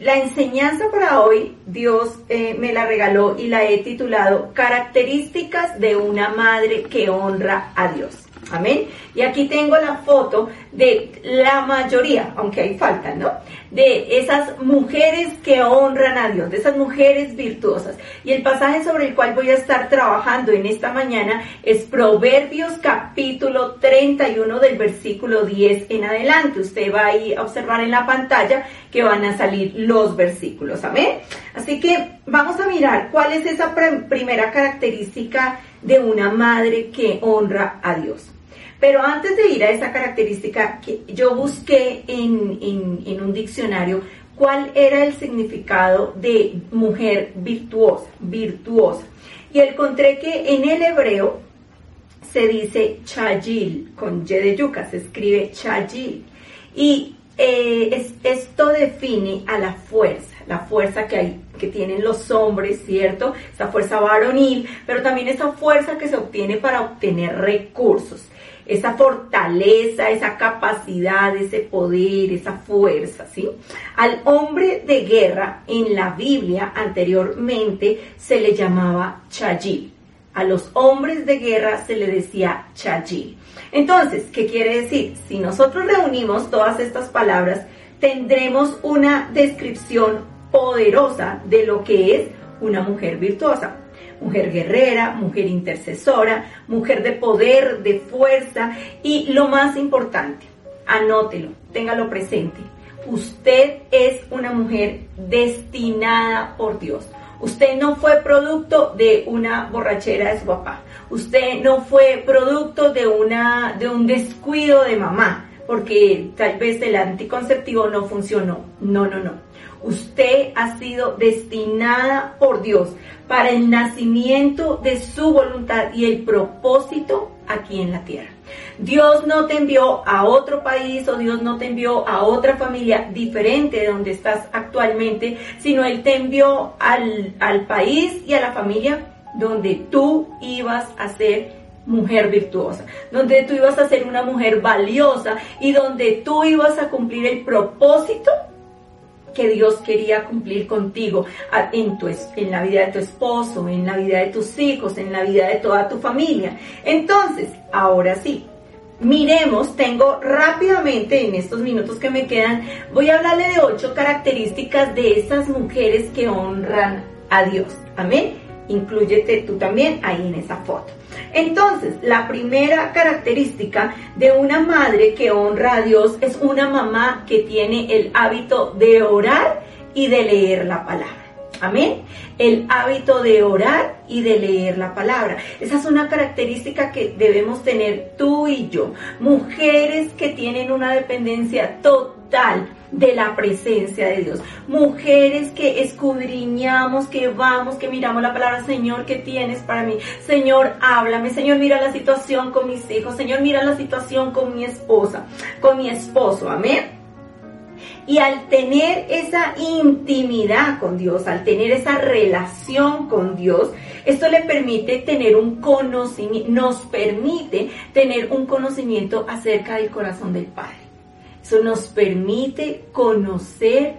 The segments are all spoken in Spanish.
La enseñanza para hoy Dios eh, me la regaló y la he titulado Características de una madre que honra a Dios. Amén. Y aquí tengo la foto de la mayoría, aunque hay falta, ¿no? De esas mujeres que honran a Dios, de esas mujeres virtuosas. Y el pasaje sobre el cual voy a estar trabajando en esta mañana es Proverbios capítulo 31 del versículo 10 en adelante. Usted va a observar en la pantalla que van a salir los versículos. Amén. Así que vamos a mirar cuál es esa primera característica de una madre que honra a Dios. Pero antes de ir a esa característica, yo busqué en, un diccionario cuál era el significado de mujer virtuosa, virtuosa. Y encontré que en el hebreo se dice chayil, con Y de yuca, se escribe chayil. Y eh, esto define a la fuerza, la fuerza que hay, que tienen los hombres, ¿cierto? Esa fuerza varonil, pero también esa fuerza que se obtiene para obtener recursos esa fortaleza, esa capacidad, ese poder, esa fuerza, ¿sí? Al hombre de guerra en la Biblia anteriormente se le llamaba Chayil. A los hombres de guerra se le decía Chayil. Entonces, ¿qué quiere decir? Si nosotros reunimos todas estas palabras, tendremos una descripción poderosa de lo que es una mujer virtuosa mujer guerrera, mujer intercesora, mujer de poder, de fuerza y lo más importante, anótelo, téngalo presente. Usted es una mujer destinada por Dios. Usted no fue producto de una borrachera de su papá. Usted no fue producto de una de un descuido de mamá, porque tal vez el anticonceptivo no funcionó. No, no, no. Usted ha sido destinada por Dios para el nacimiento de su voluntad y el propósito aquí en la tierra. Dios no te envió a otro país o Dios no te envió a otra familia diferente de donde estás actualmente, sino Él te envió al, al país y a la familia donde tú ibas a ser mujer virtuosa, donde tú ibas a ser una mujer valiosa y donde tú ibas a cumplir el propósito que Dios quería cumplir contigo en, tu, en la vida de tu esposo, en la vida de tus hijos, en la vida de toda tu familia. Entonces, ahora sí, miremos, tengo rápidamente en estos minutos que me quedan, voy a hablarle de ocho características de esas mujeres que honran a Dios. Amén. Incluyete tú también ahí en esa foto. Entonces, la primera característica de una madre que honra a Dios es una mamá que tiene el hábito de orar y de leer la palabra. Amén. El hábito de orar y de leer la palabra. Esa es una característica que debemos tener tú y yo. Mujeres que tienen una dependencia total de la presencia de Dios. Mujeres que escudriñamos, que vamos, que miramos la palabra, Señor, ¿qué tienes para mí? Señor, háblame. Señor, mira la situación con mis hijos. Señor, mira la situación con mi esposa, con mi esposo. Amén. Y al tener esa intimidad con Dios, al tener esa relación con Dios, esto le permite tener un conocimiento, nos permite tener un conocimiento acerca del corazón del Padre. Eso nos permite conocer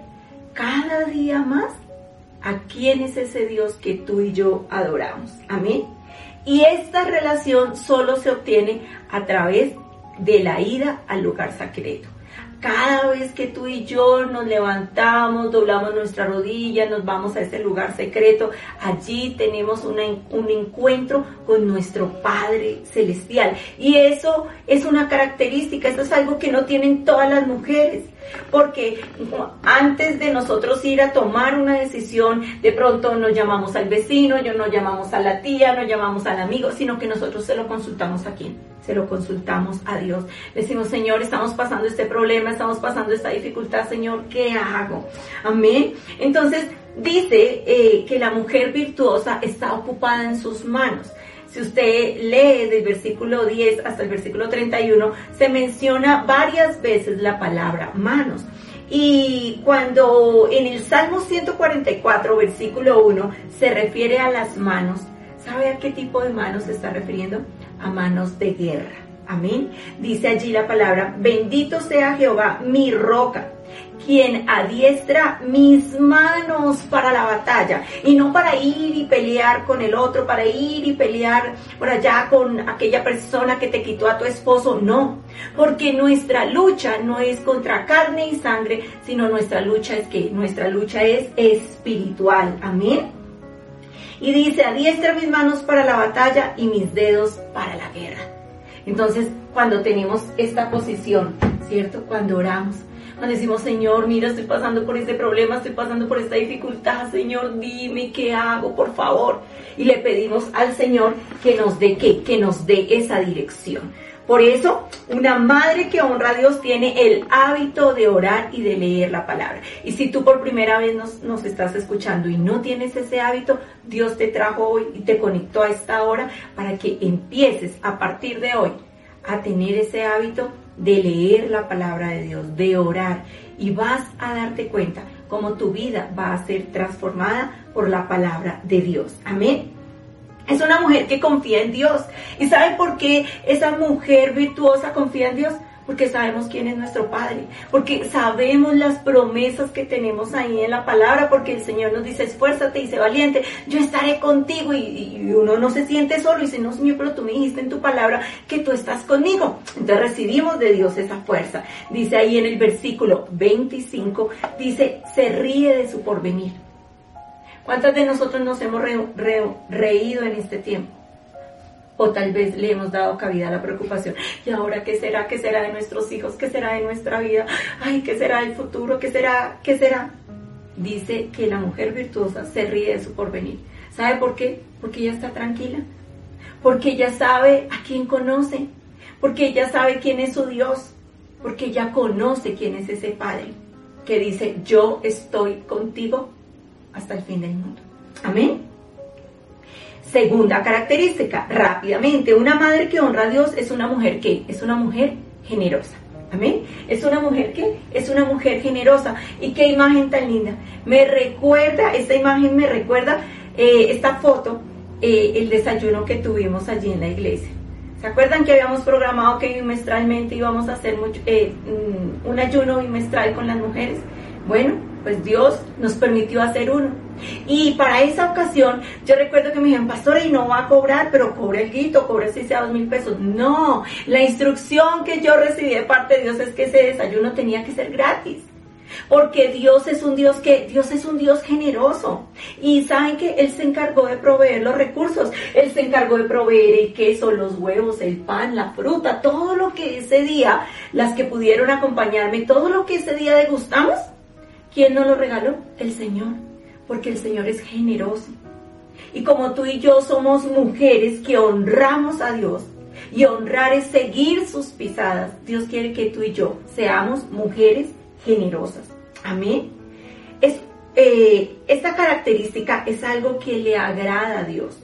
cada día más a quién es ese Dios que tú y yo adoramos. Amén. Y esta relación solo se obtiene a través de la ida al lugar secreto. Cada vez que tú y yo nos levantamos, doblamos nuestra rodilla, nos vamos a ese lugar secreto, allí tenemos un encuentro con nuestro Padre Celestial. Y eso es una característica, eso es algo que no tienen todas las mujeres. Porque antes de nosotros ir a tomar una decisión, de pronto nos llamamos al vecino, yo nos llamamos a la tía, nos llamamos al amigo, sino que nosotros se lo consultamos a quién? Se lo consultamos a Dios. decimos, Señor, estamos pasando este problema, estamos pasando esta dificultad, Señor, ¿qué hago? Amén. Entonces, dice eh, que la mujer virtuosa está ocupada en sus manos. Si usted lee del versículo 10 hasta el versículo 31, se menciona varias veces la palabra manos. Y cuando en el Salmo 144, versículo 1, se refiere a las manos, ¿sabe a qué tipo de manos se está refiriendo? A manos de guerra. Amén. Dice allí la palabra, bendito sea Jehová, mi roca, quien adiestra mis manos para la batalla y no para ir y pelear con el otro, para ir y pelear por allá con aquella persona que te quitó a tu esposo, no, porque nuestra lucha no es contra carne y sangre, sino nuestra lucha es que nuestra lucha es espiritual, amén. Y dice, adiestra mis manos para la batalla y mis dedos para la guerra. Entonces, cuando tenemos esta posición, ¿cierto? Cuando oramos, cuando decimos, Señor, mira, estoy pasando por este problema, estoy pasando por esta dificultad, Señor, dime qué hago, por favor. Y le pedimos al Señor que nos dé qué, que nos dé esa dirección. Por eso, una madre que honra a Dios tiene el hábito de orar y de leer la palabra. Y si tú por primera vez nos, nos, estás escuchando y no tienes ese hábito, Dios te trajo hoy y te conectó a esta hora para que empieces a partir de hoy a tener ese hábito de leer la palabra de Dios, de orar, y vas a darte cuenta cómo tu vida va a ser transformada por la palabra de Dios. Amén. Es una mujer que confía en Dios. ¿Y sabe por qué esa mujer virtuosa confía en Dios? Porque sabemos quién es nuestro Padre, porque sabemos las promesas que tenemos ahí en la palabra, porque el Señor nos dice, esfuérzate y sé valiente, yo estaré contigo y, uno no se siente solo y dice, no Señor, pero tú me dijiste en tu palabra que tú estás conmigo. Entonces recibimos de Dios esa fuerza. Dice ahí en el versículo 25, dice, se ríe de su porvenir. ¿Cuántas de nosotros nos hemos reído en este tiempo? O tal vez le hemos dado cabida a la preocupación. ¿Y ahora qué será? ¿Qué será de nuestros hijos? ¿Qué será de nuestra vida? Ay, ¿qué será del futuro? ¿Qué será? ¿Qué será? Dice que la mujer virtuosa se ríe de su porvenir. ¿Sabe por qué? Porque ella está tranquila. Porque ella sabe a quién conoce. Porque ella sabe quién es su Dios. Porque ella conoce quién es ese Padre que dice, yo estoy contigo hasta el fin del mundo. Amén. Segunda característica, rápidamente, una madre que honra a Dios es una mujer que es una mujer generosa. Amén. Es una mujer que es una mujer generosa. Y qué imagen tan linda. Me recuerda, esta imagen me recuerda eh, esta foto, eh, el desayuno que tuvimos allí en la iglesia. ¿Se acuerdan que habíamos programado que bimestralmente íbamos a hacer eh, mm, un ayuno bimestral con las mujeres? Bueno, pues Dios nos permitió hacer uno. Y para esa ocasión, yo recuerdo que me dijeron, pastora, y no va a cobrar, pero cobre el guito, cobre si sea dos mil pesos. No, la instrucción que yo recibí de parte de Dios es que ese desayuno tenía que ser gratis. Porque Dios es un Dios que, Dios es un Dios generoso. Y saben que Él se encargó de proveer los recursos. Él se encargó de proveer el queso, los huevos, el pan, la fruta, todo lo que ese día, las que pudieron acompañarme, todo lo que ese día degustamos, ¿quién nos lo regaló? El Señor porque el Señor es generoso. Y como tú y yo somos mujeres que honramos a Dios, y honrar es seguir sus pisadas, Dios quiere que tú y yo seamos mujeres generosas. Amén. Es, eh, esta característica es algo que le agrada a Dios.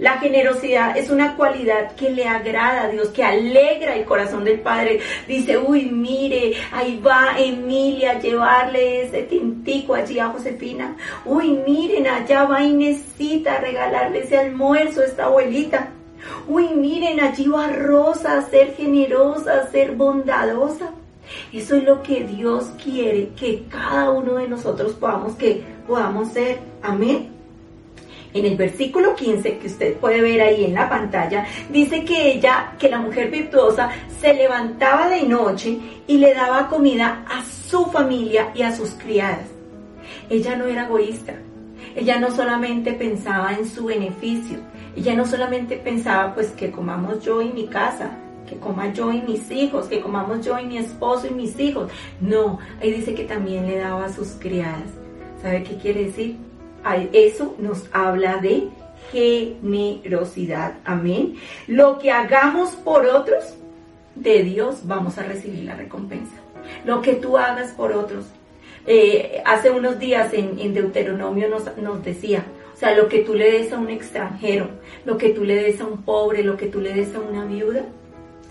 La generosidad es una cualidad que le agrada a Dios, que alegra el corazón del Padre. Dice, uy, mire, ahí va Emilia a llevarle ese tintico allí a Josefina. Uy, miren, allá va Inesita a regalarle ese almuerzo a esta abuelita. Uy, miren, allí va Rosa a ser generosa, a ser bondadosa. Eso es lo que Dios quiere que cada uno de nosotros podamos que podamos ser. Amén. En el versículo 15 que usted puede ver ahí en la pantalla, dice que ella, que la mujer virtuosa, se levantaba de noche y le daba comida a su familia y a sus criadas. Ella no era egoísta. Ella no solamente pensaba en su beneficio. Ella no solamente pensaba pues que comamos yo y mi casa, que coma yo y mis hijos, que comamos yo y mi esposo y mis hijos. No, ahí dice que también le daba a sus criadas. ¿Sabe qué quiere decir? Eso nos habla de generosidad. Amén. Lo que hagamos por otros, de Dios vamos a recibir la recompensa. Lo que tú hagas por otros. Eh, hace unos días en, Deuteronomio nos, nos decía, o sea, lo que tú le des a un extranjero, lo que tú le des a un pobre, lo que tú le des a una viuda,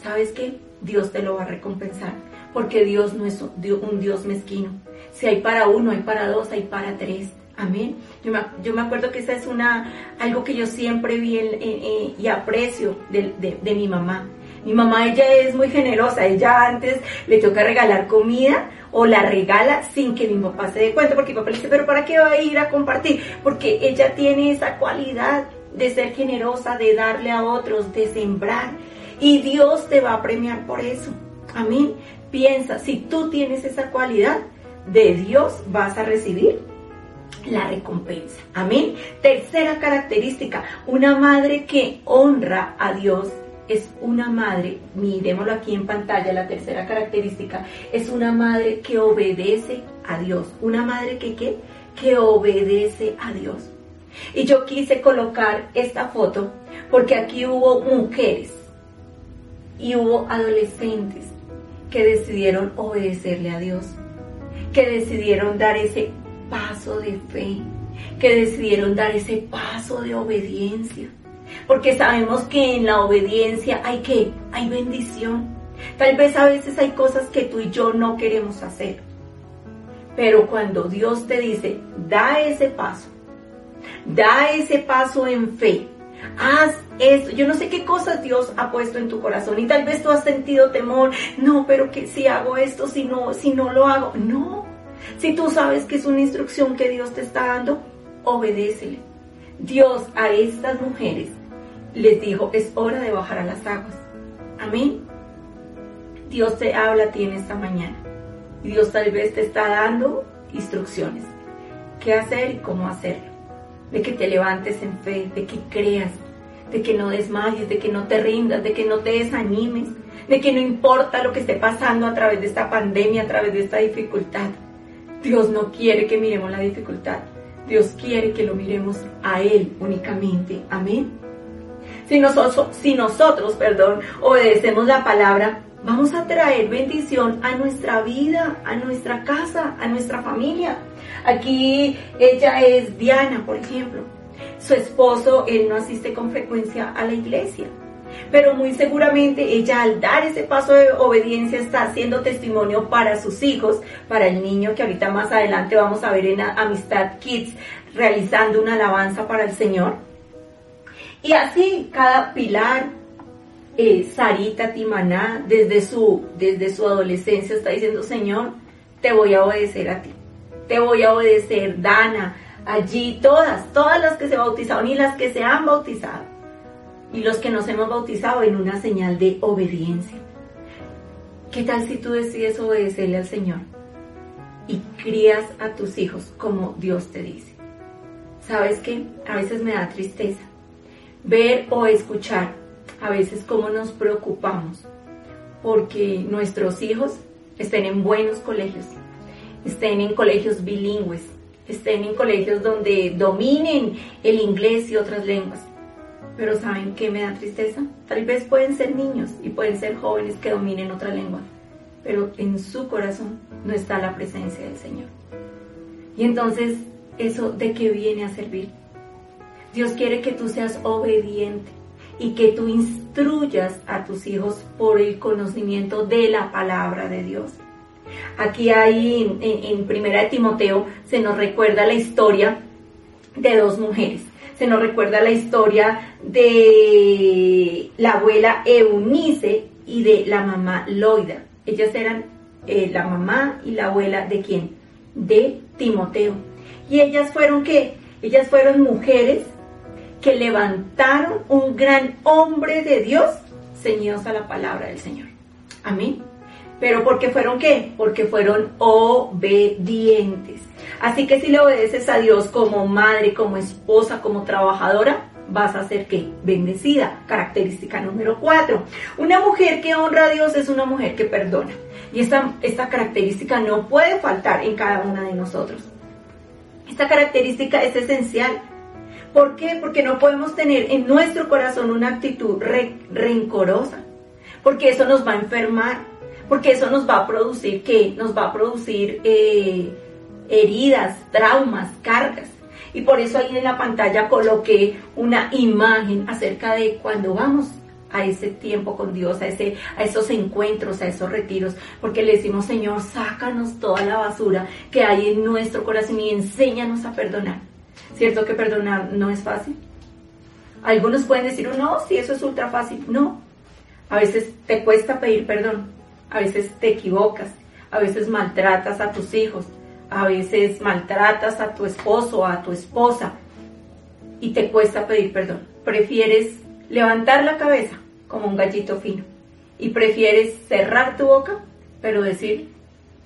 ¿sabes qué? Dios te lo va a recompensar, porque Dios no es un Dios mezquino. Si hay para uno, hay para dos, hay para tres. Amén. Yo me, yo me, acuerdo que esa es una, algo que yo siempre vi y aprecio de, mi mamá. Mi mamá, ella es muy generosa. Ella antes le toca regalar comida. o la regala sin que mi papá se dé cuenta, porque mi papá le dice, pero ¿para qué va a ir a compartir? Porque ella tiene esa cualidad de ser generosa, de darle a otros, de sembrar. Y Dios te va a premiar por eso. Amén. Piensa, si tú tienes esa cualidad, de Dios vas a recibir la recompensa. Amén. Tercera característica, una madre que honra a Dios es una madre, miremoslo aquí en pantalla, la tercera característica, es una madre que obedece a Dios. Una madre que qué? Que obedece a Dios. Y yo quise colocar esta foto porque aquí hubo mujeres y hubo adolescentes que decidieron obedecerle a Dios, que decidieron dar ese paso de fe, que decidieron dar ese paso de obediencia porque sabemos que en la obediencia hay que, hay bendición. Tal vez a veces hay cosas que tú y yo no queremos hacer. Pero cuando Dios te dice, da ese paso, da ese paso en fe, haz eso. Yo no sé qué cosas Dios ha puesto en tu corazón y tal vez tú has sentido temor. No, pero que si hago esto, si no, si no lo hago. No. Si tú sabes que es una instrucción que Dios te está dando, obedécele. Dios a estas mujeres les dijo, es hora de bajar a las aguas. Amén. Dios te habla a ti en esta mañana. Dios tal vez te está dando instrucciones. ¿Qué hacer y cómo hacerlo? De que te levantes en fe, de que creas, de que no desmayes, de que no te rindas, de que no te desanimes, de que no importa lo que esté pasando a través de esta pandemia, a través de esta dificultad. Dios no quiere que miremos la dificultad. Dios quiere que lo miremos a Él únicamente. Amén. Si nosotros, si nosotros, perdón, obedecemos la palabra, vamos a traer bendición a nuestra vida, a nuestra casa, a nuestra familia. Aquí ella es Diana, por ejemplo. Su esposo, él no asiste con frecuencia a la iglesia. Pero muy seguramente ella al dar ese paso de obediencia está haciendo testimonio para sus hijos, para el niño que ahorita más adelante vamos a ver en Amistad Kids realizando una alabanza para el Señor y así cada pilar, eh, Sarita Timaná, desde su, desde su adolescencia está diciendo, Señor, te voy a obedecer a ti. Te voy a obedecer, Dana, allí todas, todas las que se bautizaron y las que se han bautizado. Y los que nos hemos bautizado en una señal de obediencia. ¿Qué tal si tú decides obedecerle al Señor y crías a tus hijos como Dios te dice? ¿Sabes qué? A veces me da tristeza ver o escuchar a veces cómo nos preocupamos porque nuestros hijos estén en buenos colegios, estén en colegios bilingües, estén en colegios donde dominen el inglés y otras lenguas. Pero ¿saben qué me da tristeza? Tal vez pueden ser niños y pueden ser jóvenes que dominen otra lengua, pero en su corazón no está la presencia del Señor. Y entonces, ¿eso de qué viene a servir? Dios quiere que tú seas obediente y que tú instruyas a tus hijos por el conocimiento de la palabra de Dios. Aquí hay, en, Primera de Timoteo, se nos recuerda la historia de dos mujeres. Se nos recuerda la historia de la abuela Eunice y de la mamá Loida. Ellas eran eh, la mamá y la abuela de quién? De Timoteo. Y ellas fueron qué? Ellas fueron mujeres que levantaron un gran hombre de Dios ceñidos a la palabra del Señor. Amén. Pero porque fueron qué? Porque fueron obedientes. Así que si le obedeces a Dios como madre, como esposa, como trabajadora, vas a ser qué? Bendecida. Característica número cuatro. Una mujer que honra a Dios es una mujer que perdona. Y esta, esta característica no puede faltar en cada una de nosotros. Esta característica es esencial ¿Por qué? Porque no podemos tener en nuestro corazón una actitud rencorosa, porque eso nos va a enfermar, porque eso nos va a producir qué? Nos va a producir eh, heridas, traumas, cargas. Y por eso ahí en la pantalla coloqué una imagen acerca de cuando vamos a ese tiempo con Dios, a, ese, a esos encuentros, a esos retiros, porque le decimos, Señor, sácanos toda la basura que hay en nuestro corazón y enséñanos a perdonar. ¿Cierto que perdonar no es fácil? Algunos pueden decir, no, si eso es ultra fácil. No. A veces te cuesta pedir perdón. A veces te equivocas. a veces maltratas a tus hijos, a veces maltratas a tu esposo, a tu esposa y te cuesta pedir perdón. Prefieres levantar la cabeza como un gallito fino y prefieres cerrar tu boca, pero decir,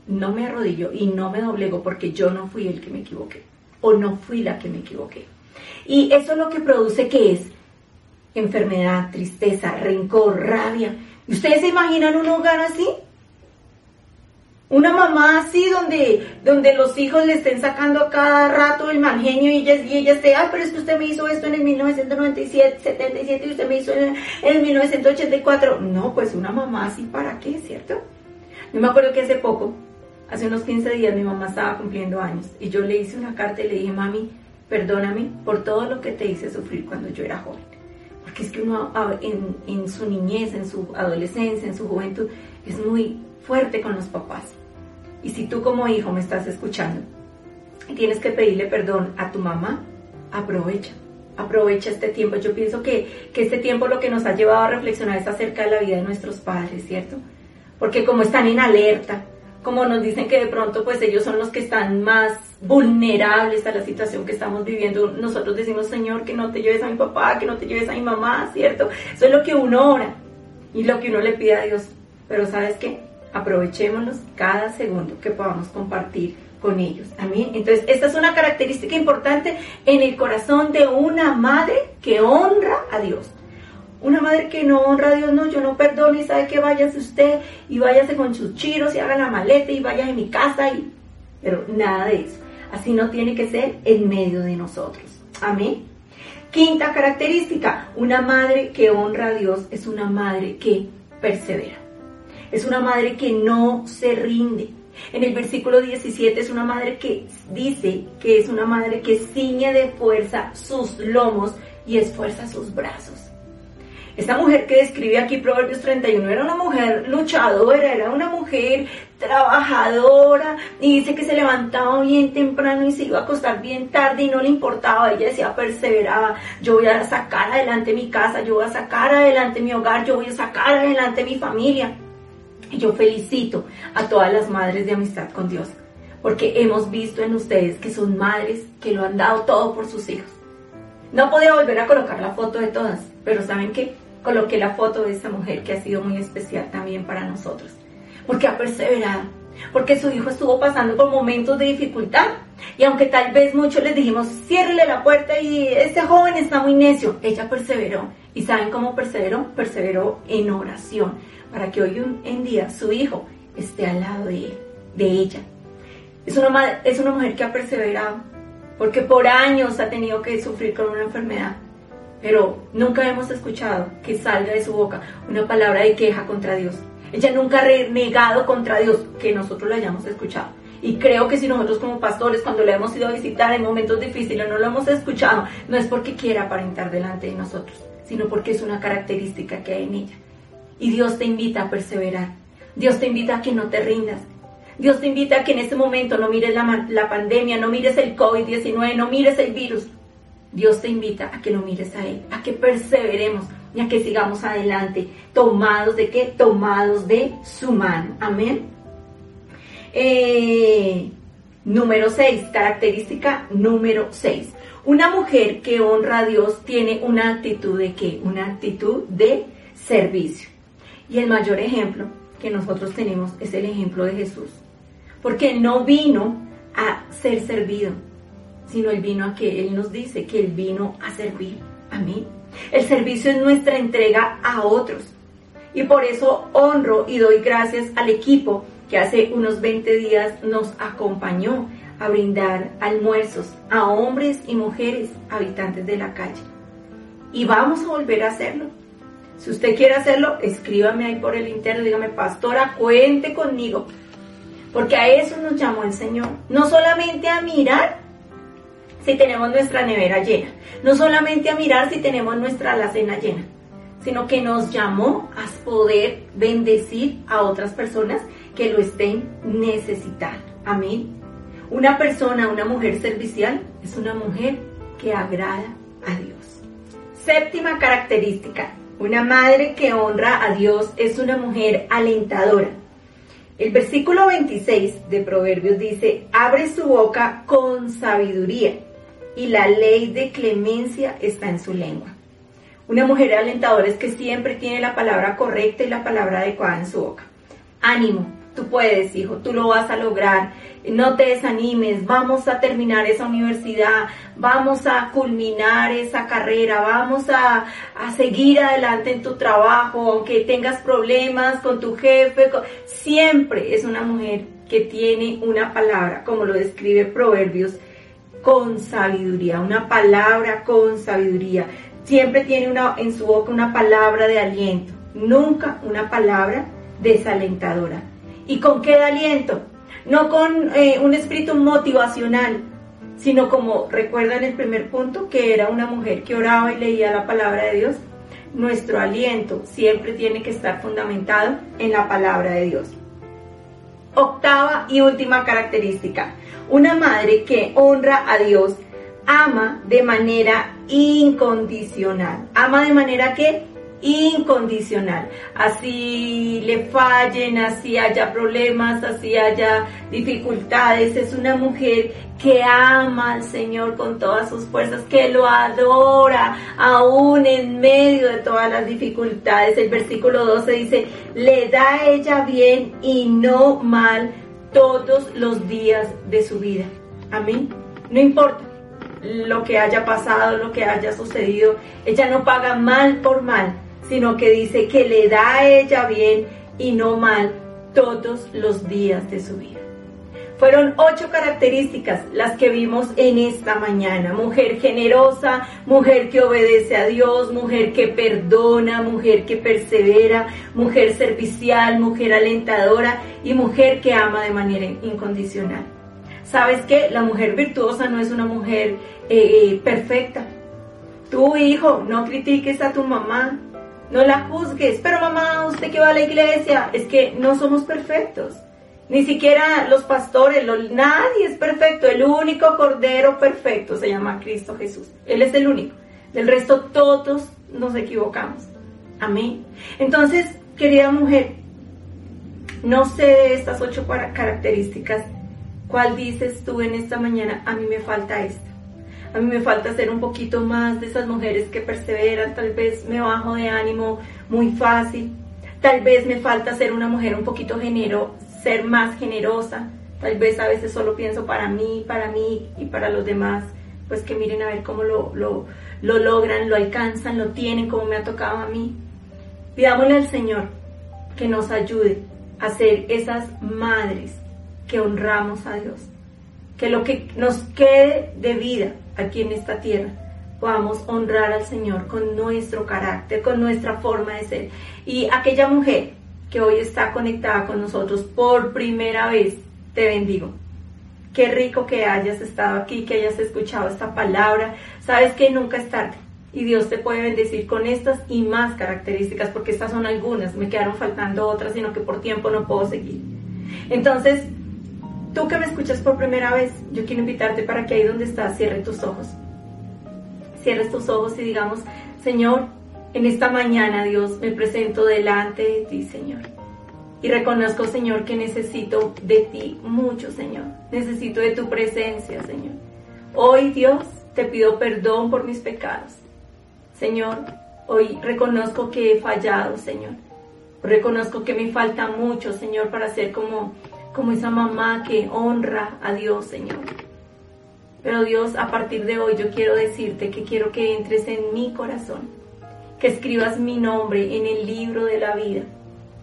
no me arrodillo y no me doblego porque yo no fui el que me equivoqué o no fui la que me equivoqué. Y eso es lo que produce que es enfermedad, tristeza, rencor, rabia. ¿Ustedes se imaginan un hogar así? Una mamá así donde, donde los hijos le estén sacando a cada rato el mal genio y ella, y ella esté, ay, pero es que usted me hizo esto en el 1997, 77 y usted me hizo en el, 1984. No, pues una mamá así, ¿para qué, cierto? Yo me acuerdo que hace poco, hace unos 15 días, mi mamá estaba cumpliendo años y yo le hice una carta y le dije, mami, perdóname por todo lo que te hice sufrir cuando yo era joven. Porque es que uno en, su niñez, en su adolescencia, en su juventud, es muy fuerte con los papás y si tú como hijo me estás escuchando y tienes que pedirle perdón a tu mamá, aprovecha. Aprovecha este tiempo. Yo pienso que, que este tiempo lo que nos ha llevado a reflexionar es acerca de la vida de nuestros padres, ¿cierto? Porque como están en alerta, como nos dicen que de pronto pues ellos son los que están más vulnerables a la situación que estamos viviendo, nosotros decimos, Señor, que no te lleves a mi papá, que no te lleves a mi mamá, ¿cierto? Eso es lo que uno ora y lo que uno le pide a Dios. Pero ¿sabes qué? aprovechémonos cada segundo que podamos compartir con ellos. Amén. Entonces, esta es una característica importante en el corazón de una madre que honra a Dios. Una madre que no honra a Dios, no, yo no perdono y sabe que váyase usted y váyase con sus chiros y haga la maleta y vaya a mi casa y... Pero nada de eso. Así no tiene que ser en medio de nosotros. Amén. Quinta característica, una madre que honra a Dios es una madre que persevera. Es una madre que no se rinde. En el versículo 17 es una madre que dice que es una madre que ciñe de fuerza sus lomos y esfuerza sus brazos. Esta mujer que describe aquí Proverbios 31 era una mujer luchadora, era una mujer trabajadora y dice que se levantaba bien temprano y se iba a acostar bien tarde y no le importaba, ella decía perseveraba, yo voy a sacar adelante mi casa, yo voy a sacar adelante mi hogar, yo voy a sacar adelante mi familia. Y yo felicito a todas las madres de amistad con Dios, porque hemos visto en ustedes que son madres que lo han dado todo por sus hijos. No podía volver a colocar la foto de todas, pero ¿saben qué? Coloqué la foto de esta mujer que ha sido muy especial también para nosotros, porque ha perseverado, porque su hijo estuvo pasando por momentos de dificultad. Y aunque tal vez muchos les dijimos, ciérrele la puerta y este joven está muy necio, ella perseveró. ¿Y saben cómo perseveró? Perseveró en oración para que hoy en día su hijo esté al lado de, él, de ella. Es una, es una mujer que ha perseverado, porque por años ha tenido que sufrir con una enfermedad, pero nunca hemos escuchado que salga de su boca una palabra de queja contra Dios. Ella nunca ha renegado contra Dios que nosotros lo hayamos escuchado. Y creo que si nosotros como pastores, cuando le hemos ido a visitar en momentos difíciles, no lo hemos escuchado, no es porque quiera aparentar delante de nosotros, sino porque es una característica que hay en ella. Y Dios te invita a perseverar. Dios te invita a que no te rindas. Dios te invita a que en este momento no mires la, pandemia, no mires el COVID-19, no mires el virus. Dios te invita a que lo mires a Él, a que perseveremos y a que sigamos adelante, tomados de qué? Tomados de su mano. Amén. Eh, número 6, característica número 6. Una mujer que honra a Dios tiene una actitud de qué? Una actitud de servicio. Y el mayor ejemplo que nosotros tenemos es el ejemplo de Jesús. Porque no vino a ser servido, sino Él vino a que Él nos dice que Él vino a servir. a mí. El servicio es nuestra entrega a otros. Y por eso honro y doy gracias al equipo que hace unos 20 días nos acompañó a brindar almuerzos a hombres y mujeres habitantes de la calle. Y vamos a volver a hacerlo si usted quiere hacerlo, escríbame ahí por el interno, dígame, pastora, cuente conmigo. Porque a eso nos llamó el Señor. No solamente a mirar si tenemos nuestra nevera llena, no solamente a mirar si tenemos nuestra alacena llena, sino que nos llamó a poder bendecir a otras personas que lo estén necesitando. Amén. Una persona, una mujer servicial, es una mujer que agrada a Dios. Séptima característica, una madre que honra a Dios es una mujer alentadora. El versículo 26 de Proverbios dice, abre su boca con sabiduría y la ley de clemencia está en su lengua. Una mujer alentadora es que siempre tiene la palabra correcta y la palabra adecuada en su boca. Ánimo, tú puedes, hijo, tú lo vas a lograr. No te desanimes, vamos a terminar esa universidad, vamos a culminar esa carrera, vamos a, seguir adelante en tu trabajo, aunque tengas problemas con tu jefe. Siempre es una mujer que tiene una palabra, como lo describe Proverbios, con sabiduría, una palabra con sabiduría siempre tiene una, en su boca una palabra de aliento, nunca una palabra desalentadora. ¿Y con qué aliento? No con eh, un espíritu motivacional, sino como recuerdan el primer punto, que era una mujer que oraba y leía la palabra de Dios. Nuestro aliento siempre tiene que estar fundamentado en la palabra de Dios. Octava y última característica, una madre que honra a Dios ama de manera incondicional. Ama de manera que incondicional. Así le fallen, así haya problemas, así haya dificultades. Es una mujer que ama al Señor con todas sus fuerzas, que lo adora aún en medio de todas las dificultades. El versículo 12 dice, le da ella bien y no mal todos los días de su vida. Amén. No importa lo que haya pasado, lo que haya sucedido. Ella no paga mal por mal, sino que dice que le da a ella bien y no mal todos los días de su vida. Fueron ocho características las que vimos en esta mañana. Mujer generosa, mujer que obedece a Dios, mujer que perdona, mujer que persevera, mujer servicial, mujer alentadora y mujer que ama de manera incondicional. ¿Sabes qué? La mujer virtuosa no es una mujer eh, eh, perfecta. Tu hijo, no critiques a tu mamá, no la juzgues. Pero mamá, usted que va a la iglesia, es que no somos perfectos. Ni siquiera los pastores, nadie es perfecto. El único cordero perfecto se llama Cristo Jesús. Él es el único. Del resto todos nos equivocamos. Amén. Entonces, querida mujer, no sé de estas ocho características ¿Cuál dices tú en esta mañana? A mí me falta esto. A mí me falta ser un poquito más de esas mujeres que perseveran, tal vez me bajo de ánimo muy fácil, tal vez me falta ser una mujer un poquito genero, ser más generosa, tal vez a veces solo pienso para mí, para mí y para los demás, pues que miren a ver cómo lo, lo, lo logran, lo alcanzan, lo tienen como me ha tocado a mí. Pidámosle al Señor que nos ayude a ser esas madres que honramos a Dios. Que lo que nos quede de vida aquí en esta tierra podamos honrar al Señor con nuestro carácter, con nuestra forma de ser. Y aquella mujer que hoy está conectada con nosotros por primera vez, te bendigo. Qué rico que hayas estado aquí, que hayas escuchado esta palabra. Sabes que nunca es tarde y Dios te puede bendecir con estas y más características, porque estas son algunas, me quedaron faltando otras, sino que por tiempo no puedo seguir. Entonces, Tú que me escuchas por primera vez, yo quiero invitarte para que ahí donde estás cierres tus ojos. Cierres tus ojos y digamos, Señor, en esta mañana, Dios, me presento delante de ti, Señor. Y reconozco, Señor, que necesito de ti mucho, Señor. Necesito de tu presencia, Señor. Hoy, Dios, te pido perdón por mis pecados. Señor, hoy reconozco que he fallado, Señor. Reconozco que me falta mucho, Señor, para ser como como esa mamá que honra a Dios, Señor. Pero Dios, a partir de hoy yo quiero decirte que quiero que entres en mi corazón, que escribas mi nombre en el libro de la vida,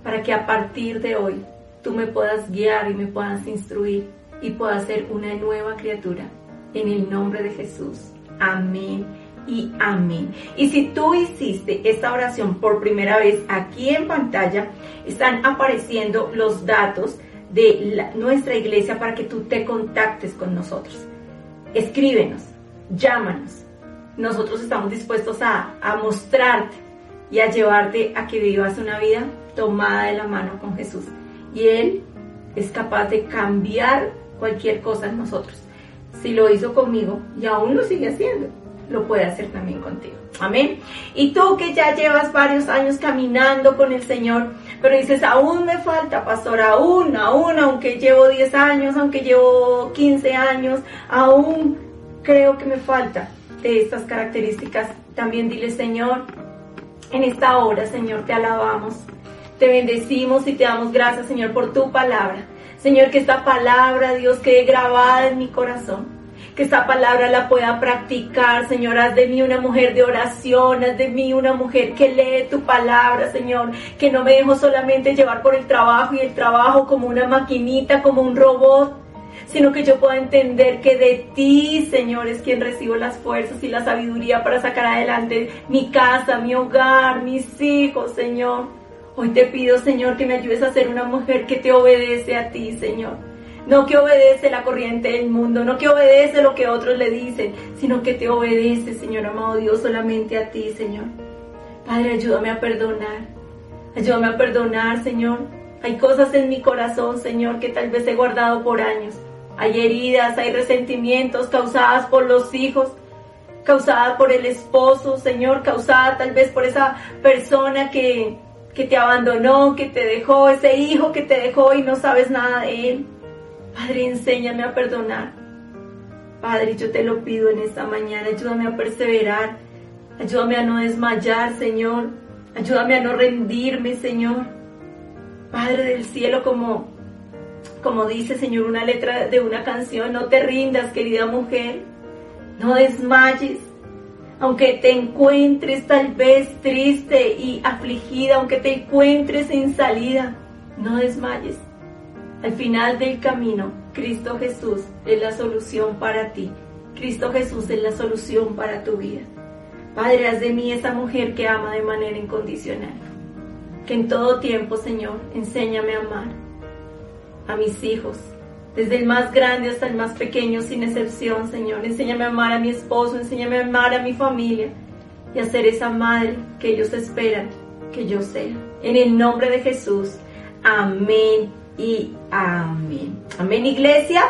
para que a partir de hoy tú me puedas guiar y me puedas instruir y pueda ser una nueva criatura. En el nombre de Jesús. Amén y amén. Y si tú hiciste esta oración por primera vez aquí en pantalla, están apareciendo los datos de nuestra iglesia para que tú te contactes con nosotros. Escríbenos, llámanos. Nosotros estamos dispuestos a, a mostrarte y a llevarte a que vivas una vida tomada de la mano con Jesús. Y Él es capaz de cambiar cualquier cosa en nosotros. Si lo hizo conmigo y aún lo sigue haciendo, lo puede hacer también contigo. Amén. Y tú que ya llevas varios años caminando con el Señor, pero dices, aún me falta, pastor, aún, aún, aunque llevo 10 años, aunque llevo 15 años, aún creo que me falta de estas características. También dile, Señor, en esta hora, Señor, te alabamos, te bendecimos y te damos gracias, Señor, por tu palabra. Señor, que esta palabra, Dios, quede grabada en mi corazón que esta palabra la pueda practicar, Señor. Haz de mí una mujer de oración, haz de mí una mujer que lee tu palabra, Señor. Que no me dejo solamente llevar por el trabajo y el trabajo como una maquinita, como un robot, sino que yo pueda entender que de ti, Señor, es quien recibo las fuerzas y la sabiduría para sacar adelante mi casa, mi hogar, mis hijos, Señor. Hoy te pido, Señor, que me ayudes a ser una mujer que te obedece a ti, Señor no que obedece la corriente del mundo, no que obedece lo que otros le dicen, sino que te obedece, Señor amado Dios, solamente a ti, Señor. Padre, ayúdame a perdonar. Ayúdame a perdonar, Señor. Hay cosas en mi corazón, Señor, que tal vez he guardado por años. Hay heridas, hay resentimientos causadas por los hijos, causadas por el esposo, Señor, causada tal vez por esa persona que, que te abandonó, que te dejó, ese hijo que te dejó y no sabes nada de él. Padre, enséñame a perdonar. Padre, yo te lo pido en esta mañana, ayúdame a perseverar, ayúdame a no desmayar, Señor, ayúdame a no rendirme, Señor. Padre del cielo, como, como dice, Señor, una letra de una canción, no te rindas, querida mujer, no desmayes. Aunque te encuentres tal vez triste y afligida, aunque te encuentres sin salida, no desmayes. Al final del camino, Cristo Jesús es la solución para ti. Cristo Jesús es la solución para tu vida. Padre, haz de mí esa mujer que ama de manera incondicional. Que en todo tiempo, Señor, enséñame a amar a mis hijos, desde el más grande hasta el más pequeño, sin excepción, Señor. Enséñame a amar a mi esposo, enséñame a amar a mi familia y a ser esa madre que ellos esperan que yo sea. En el nombre de Jesús. Amén y amén. Amén, iglesia.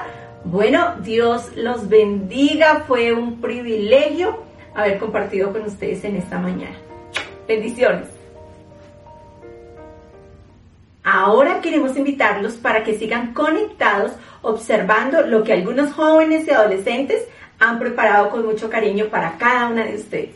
Bueno, Dios los bendiga. Fue un privilegio haber compartido con ustedes en esta mañana. Bendiciones. Ahora queremos invitarlos para que sigan conectados observando lo que algunos jóvenes y adolescentes han preparado con mucho cariño para cada una de ustedes.